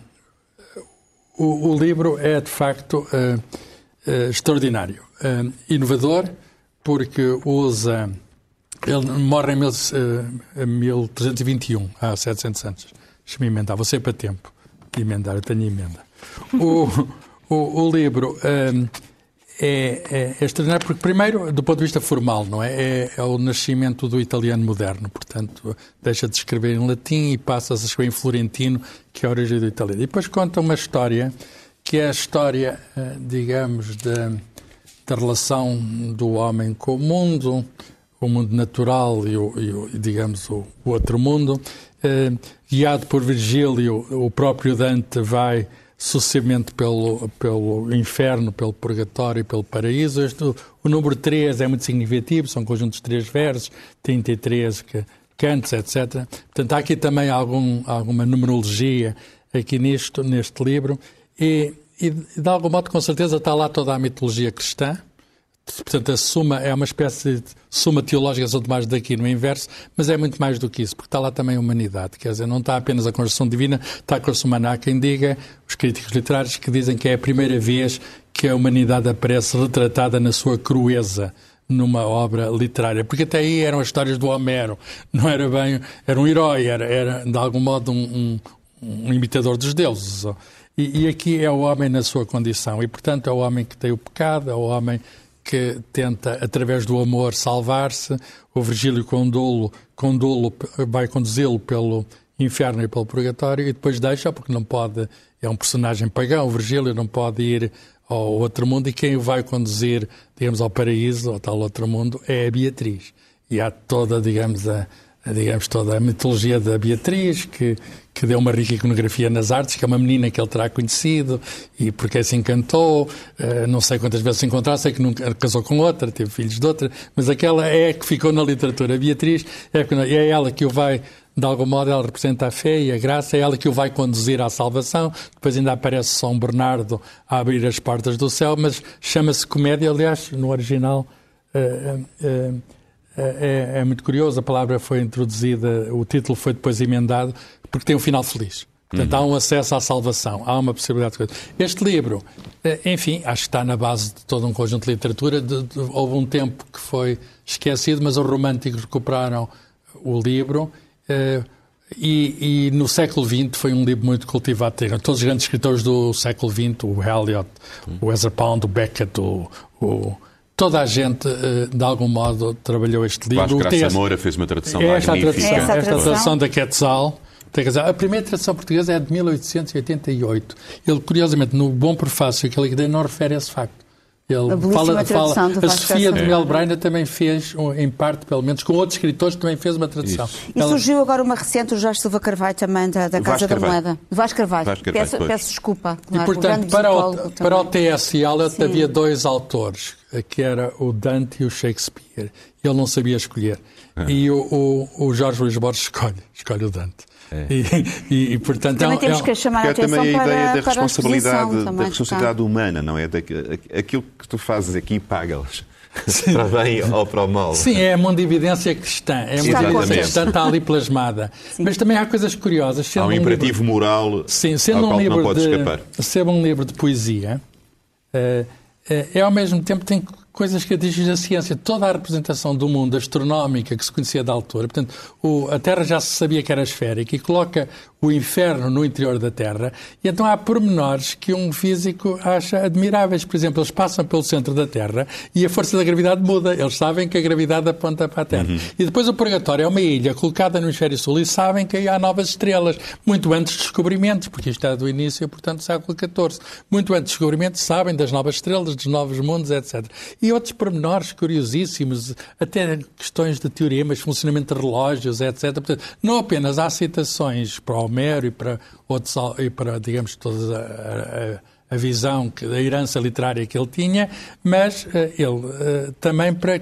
o, o, livro é, de facto, extraordinário. inovador, porque usa. Ele morre em, mil, em 1321, há 700 anos. Deixa-me emendar, vou ser para tempo de emendar, eu tenho emenda. O, o, o livro é, é, é, extraordinário porque, primeiro, do ponto de vista formal, não é? é? é? o nascimento do italiano moderno. Portanto, deixa de escrever em latim e passa a escrever em florentino, que é a origem do italiano. E depois conta uma história que é a história, eh, digamos, da, da relação do homem com o mundo, o mundo natural e, o, e o digamos, o, o, outro mundo. Eh, guiado por Virgílio, o próprio Dante vai sucessivamente pelo, pelo inferno, pelo purgatório e pelo paraíso. Este, o número 3 é muito significativo, são conjuntos de três versos, 33 que, cantos, etc. Portanto, há aqui também algum, alguma numerologia aqui nisto, neste livro. E, e, de algum modo, com certeza, está lá toda a mitologia cristã, Portanto, a suma é uma espécie de suma teológica, São Tomás daqui no inverso, mas é muito mais do que isso, porque está lá também a humanidade. Quer dizer, não está apenas a construção divina, está a construção humana. Há quem diga, os críticos literários, que dizem que é a primeira vez que a humanidade aparece retratada na sua crueza numa obra literária, porque até aí eram as histórias do Homero, não era bem, era um herói, era, era de algum modo um, um, um imitador dos deuses. E, e aqui é o homem na sua condição, e portanto é o homem que tem o pecado, é o homem que tenta, através do amor, salvar-se. O Virgílio condolo, condolo vai conduzi-lo pelo inferno e pelo purgatório e depois deixa, porque não pode, é um personagem pagão, o Virgílio não pode ir ao outro mundo e quem o vai conduzir, digamos, ao paraíso, ao tal outro mundo, é a Beatriz. E há toda, digamos, a, digamos, toda a mitologia da Beatriz, que, que deu uma rica iconografia nas artes, que é uma menina que ele terá conhecido e porque se encantou, uh, não sei quantas vezes se encontraram, sei que nunca casou com outra, teve filhos de outra, mas aquela é que ficou na literatura. A Beatriz é, é ela que o vai de algum modo ela representa a fé e a graça, é ela que o vai conduzir à salvação. Depois ainda aparece São Bernardo a abrir as portas do céu, mas chama-se comédia, aliás, no original. Uh, uh, é, é, é, muito curioso, a palavra foi introduzida, o título foi depois emendado, porque tem um final feliz. Portanto, uhum. há um acesso à salvação, há uma possibilidade de coisa. Este livro, eh, enfim, acho que está na base de todo um conjunto de literatura. De, de, houve um tempo que foi esquecido, mas os românticos recuperaram o livro. Eh, e, e, no século XX foi um livro muito cultivado. Todos os grandes escritores do século XX, o Eliot, uhum. o Ezra Pound, o Beckett, o, o toda a gente, eh, de algum modo, trabalhou este livro. Vasco Graça Moura fez uma tradução é esta magnífica. Tradução, esta tradução da Quetzal. A primeira tradução portuguesa é de 1888. Ele, curiosamente, no bom prefácio que ele deu, não refere a esse facto. Ele fala, fala a Sofia de Mel Braina também fez, em parte, pelo menos, com outros escritores, também fez uma tradução. Isso. E Ela... surgiu agora uma recente, o Jorge Silva Carvalho, também, da, da Casa da Moeda. Vasco Carvalho. Vasco Carvalho peço, peço, desculpa. Claro, e, portanto, o para, o, para o T.S. Eliot havia dois autores, que era o Dante e o Shakespeare. Ele não sabia escolher. Ah. E o, o, o Jorge Luís Borges escolhe, escolhe o Dante. É. E, e, e, portanto, também é, temos que chamar a atenção também a ideia para, da responsabilidade, da responsabilidade humana, não é? Da, aquilo que tu fazes aqui paga-los. para bem ou para o mal. Sim, é a mundividência cristã. É a mundividência cristã está ali plasmada. Sim. Mas também há coisas curiosas. Há um, um imperativo livro, moral sim, sendo ao um livro não pode de, escapar. Sendo um livro de poesia, é, é, ao mesmo tempo tem coisas que atingem a ciência. Toda a representação do mundo astronómica que se conhecia da altura, portanto, o, a Terra já se sabia que era esférica e coloca o inferno no interior da Terra, e então há pormenores que um físico acha admiráveis. Por exemplo, eles passam pelo centro da Terra e a força da gravidade muda. Eles sabem que a gravidade aponta para a Terra. Uhum. E depois o Purgatório é uma ilha colocada no hemisfério sul e sabem que aí há novas estrelas, muito antes dos descobrimentos, porque isto é do início, portanto, do século XIV. Muito antes dos descobrimentos sabem das novas estrelas, dos novos mundos, etc. E outros pormenores curiosíssimos, até questões de teoremas, funcionamento de relógios, etc. Portanto, não apenas há citações para Homero e para, outros, e para digamos, toda a, a, a visão, que, a herança literária que ele tinha, mas uh, ele uh, também para,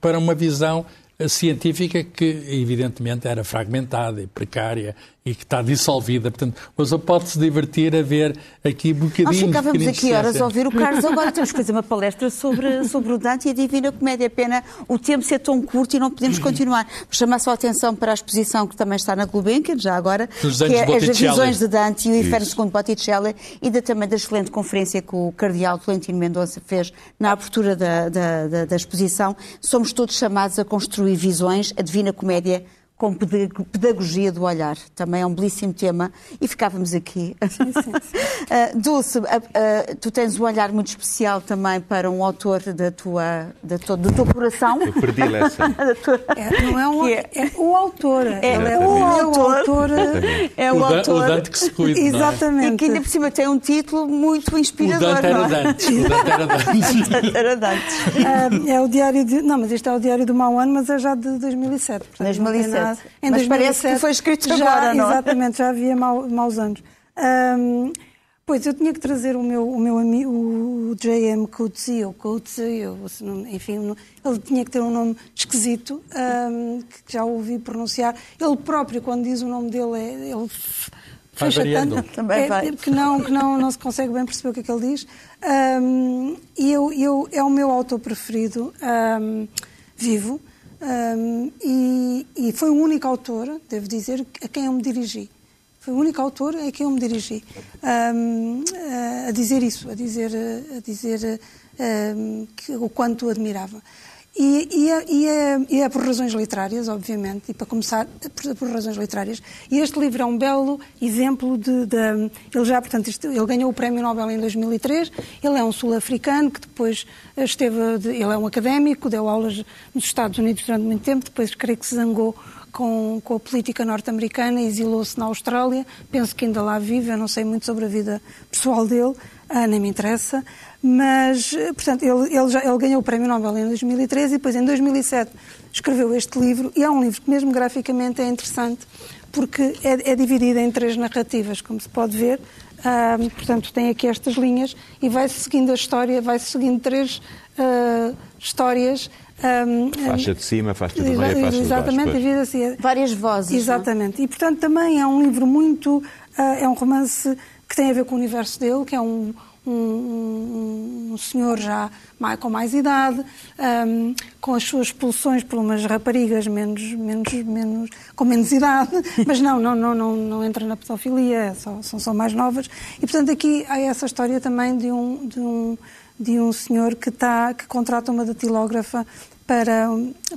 para uma visão científica que, evidentemente, era fragmentada e precária e que está dissolvida. Portanto, uma pessoa pode se divertir a ver aqui bocadinhos Nós ficávamos aqui horas a ouvir o Carlos. Agora temos que fazer uma palestra sobre, sobre o Dante e a Divina Comédia. É pena o tempo ser tão curto e não podemos continuar. Vou chamar só a atenção para a exposição que também está na Gulbenkian, já agora, Dos que é as visões de Dante e o Inferno Isso. segundo Botticelli e da, também da excelente conferência que o Cardeal Tolentino Mendonça fez na abertura da, da, da, da exposição. Somos todos chamados a construir visões, a Divina Comédia com pedag- pedagogia do olhar. Também é um belíssimo tema e ficávamos aqui. Ah, Dulce, ah, ah, tu tens um olhar muito especial também para um autor da tua, da tua, do teu coração. De predileção. Da tua- É, não é, um, Que é, o autor. Ele é Exatamente. o autor. autor. É o, O, autor. o Dante que se cuida. é? Exatamente. E que ainda por cima tem um título muito O inspirador. Dante era não é? Dante. O Dante era Dante. Era Dante. É o diário de. Não, mas isto é o diário do mau ano, mas é já de 2007. portanto, não tem 2007. Em Mas parece que foi escrito já, agora, não é? Exatamente, já havia mau- maus anos. Ahm, pois, eu tinha que trazer o meu, o meu amigo, o J.M. Coetzee, ou Coetzee, enfim, ele tinha que ter um nome esquisito, ahm, que já ouvi pronunciar. Ele próprio, quando diz o nome dele, é, ele f- Vai fecha variando. tanto Também é, vai. que não, que não, não se consegue bem perceber o que é que ele diz. E eu, eu, é o meu autor preferido, ahm, vivo, ahm, e, e foi o único autor, devo dizer, a quem eu me dirigi. Foi o único autor a quem eu me dirigi ahm, a, dizer isso, a dizer, a dizer ahm, que, o quanto admirava. E, e, é, e, é, e é por razões literárias, obviamente, e para começar, por, por razões literárias. E este livro é um belo exemplo de. de- ele já, portanto, isto- ele ganhou o Prémio Nobel em 2003. Ele é um sul-africano que depois esteve. ele é um académico, deu aulas nos Estados Unidos durante muito tempo, depois creio que se zangou com, com a política norte-americana, exilou-se na Austrália. Penso que ainda lá vive, eu não sei muito sobre a vida pessoal dele, ah, nem me interessa. Mas, eh, portanto, ele, ele, já, ele ganhou o Prémio Nobel em 2013 e depois, em 2007, escreveu este livro. E é um livro que, mesmo graficamente, é interessante, porque é, é dividido em três narrativas, como se pode ver. Ah, portanto, tem aqui estas linhas e vai-se seguindo a história, vai-se seguindo três ah, histórias. ah, Faixa de cima, faixa de meio, faixa de baixo. Exatamente, divide assim. Várias vozes. não é? Exatamente. E, portanto, também é um livro muito. ah, é um romance que tem a ver com o universo dele, que é um, um, um- um senhor já mais, com mais idade, ahm, com as suas expulsões por umas raparigas menos, menos, menos, com menos idade, mas não, não, não, não, não entra na pedofilia, só- são só mais novas. E, portanto, aqui há essa história também de um. De um de um senhor que, está, que contrata uma datilógrafa para,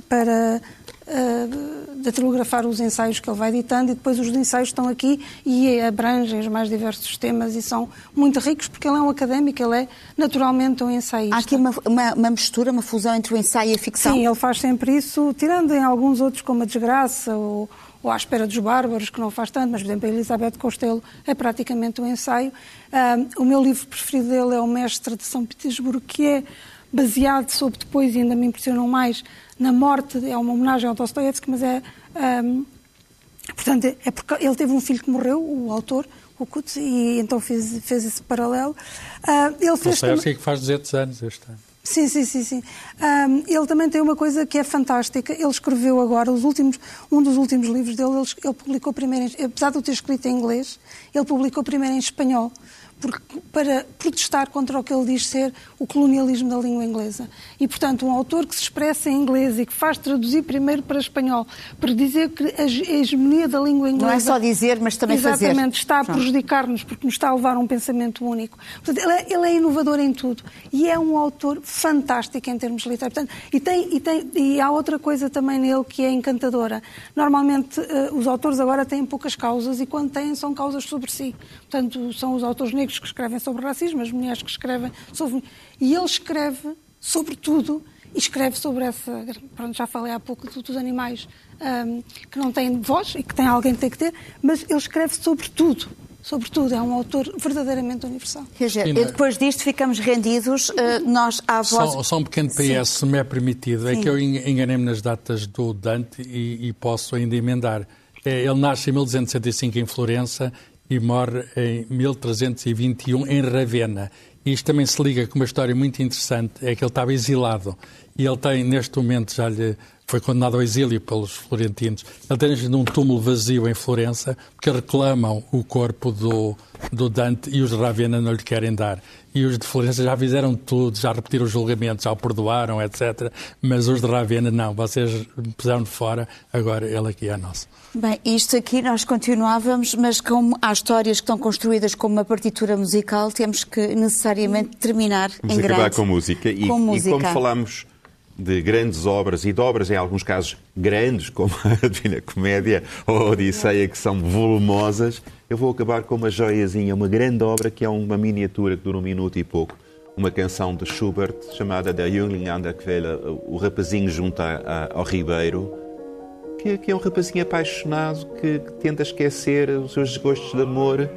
para uh, datilografar os ensaios que ele vai editando e depois os ensaios estão aqui e abrangem os mais diversos temas e são muito ricos porque ele é um académico, ele é naturalmente um ensaísta. Há aqui uma, uma, uma mistura, uma fusão entre o ensaio e a ficção. Sim, ele faz sempre isso, tirando em alguns outros como a desgraça ou, ou à espera dos bárbaros, que não faz tanto, mas, por exemplo, a Elizabeth Costello é praticamente um ensaio. Ah, o meu livro preferido dele é O Mestre de São Petersburgo, que é baseado sobre depois, e ainda me impressionam mais, na morte, é uma homenagem ao Dostoiévski, mas é... ah, portanto, é porque ele teve um filho que morreu, o autor, o Kutz, e então fez, fez esse paralelo. Ah, ele fez também- Dostoiévski que faz 200 anos este ano. Sim, sim, sim, sim. Ahm, ele também tem uma coisa que é fantástica. Ele escreveu agora os últimos, um dos últimos livros dele. Ele, ele publicou primeiro, em, apesar de eu ter escrito em inglês, ele publicou primeiro em espanhol, porque, para protestar contra o que ele diz ser o colonialismo da língua inglesa. E, portanto, um autor que se expressa em inglês e que faz traduzir primeiro para espanhol, para dizer que a hege- a hegemonia da língua inglesa. Não é só dizer, mas também fazer. Exatamente, está a prejudicar-nos porque nos está a levar a um pensamento único. Portanto, ele é, ele é inovador em tudo e é um autor fantástico em termos literários. Portanto, e, tem, e, tem, e há outra coisa também nele que é encantadora. Normalmente, eh, os autores agora têm poucas causas e quando têm, são causas sobre si. Portanto, são os autores negros que escrevem sobre racismo, as mulheres que escrevem sobre. E ele escreve sobre tudo e escreve sobre essa. Pronto, já falei há pouco do- dos animais ahm, que não têm voz e que tem alguém que tem que ter, mas ele escreve sobre tudo. Sobre tudo, é um autor verdadeiramente universal. Dizer, Sim, e depois disto ficamos rendidos, eh, nós à voz... Só, só um pequeno PS, se me é permitido. É Sim. que eu en- enganei-me nas datas do Dante e, e posso ainda emendar. É, ele nasce em 1265 em Florença e morre em 1321 em Ravenna. Isto também se liga com uma história muito interessante, é que ele estava exilado. E ele tem, neste momento, já lhe foi condenado ao exílio pelos florentinos. Ele tem num túmulo vazio em Florença, porque reclamam o corpo do, do Dante e os de Ravenna não lhe querem dar. E os de Florença já fizeram tudo, já repetiram os julgamentos, já o perdoaram, etc. Mas os de Ravenna não, vocês puseram de fora, agora ele aqui é nosso. Bem, isto aqui nós continuávamos, mas como há histórias que estão construídas como uma partitura musical, temos que necessariamente terminar Vamos em acabar grande. com música. E, Com e música. como falámos de grandes obras, e de obras em alguns casos grandes, como a Divina Comédia ou a Odisseia, que são volumosas, eu vou acabar com uma joiazinha, uma grande obra que é uma miniatura que dura um minuto e pouco. Uma canção de Schubert chamada Der Jüngling an der Quelle, o rapazinho junto ao ribeiro, que, que é um rapazinho apaixonado que, que tenta esquecer os seus desgostos de amor,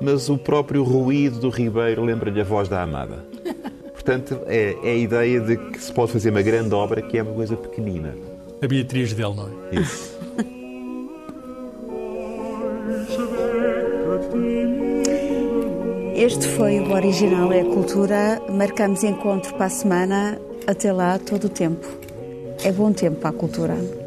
mas o próprio ruído do ribeiro lembra-lhe a voz da amada. Portanto, é, é a ideia de que se pode fazer uma grande obra que é uma coisa pequenina. A Beatriz dele, não é? Isso. Este foi o Original é a Cultura. Marcamos encontro para a semana. Até lá, todo o tempo. É bom tempo para a cultura.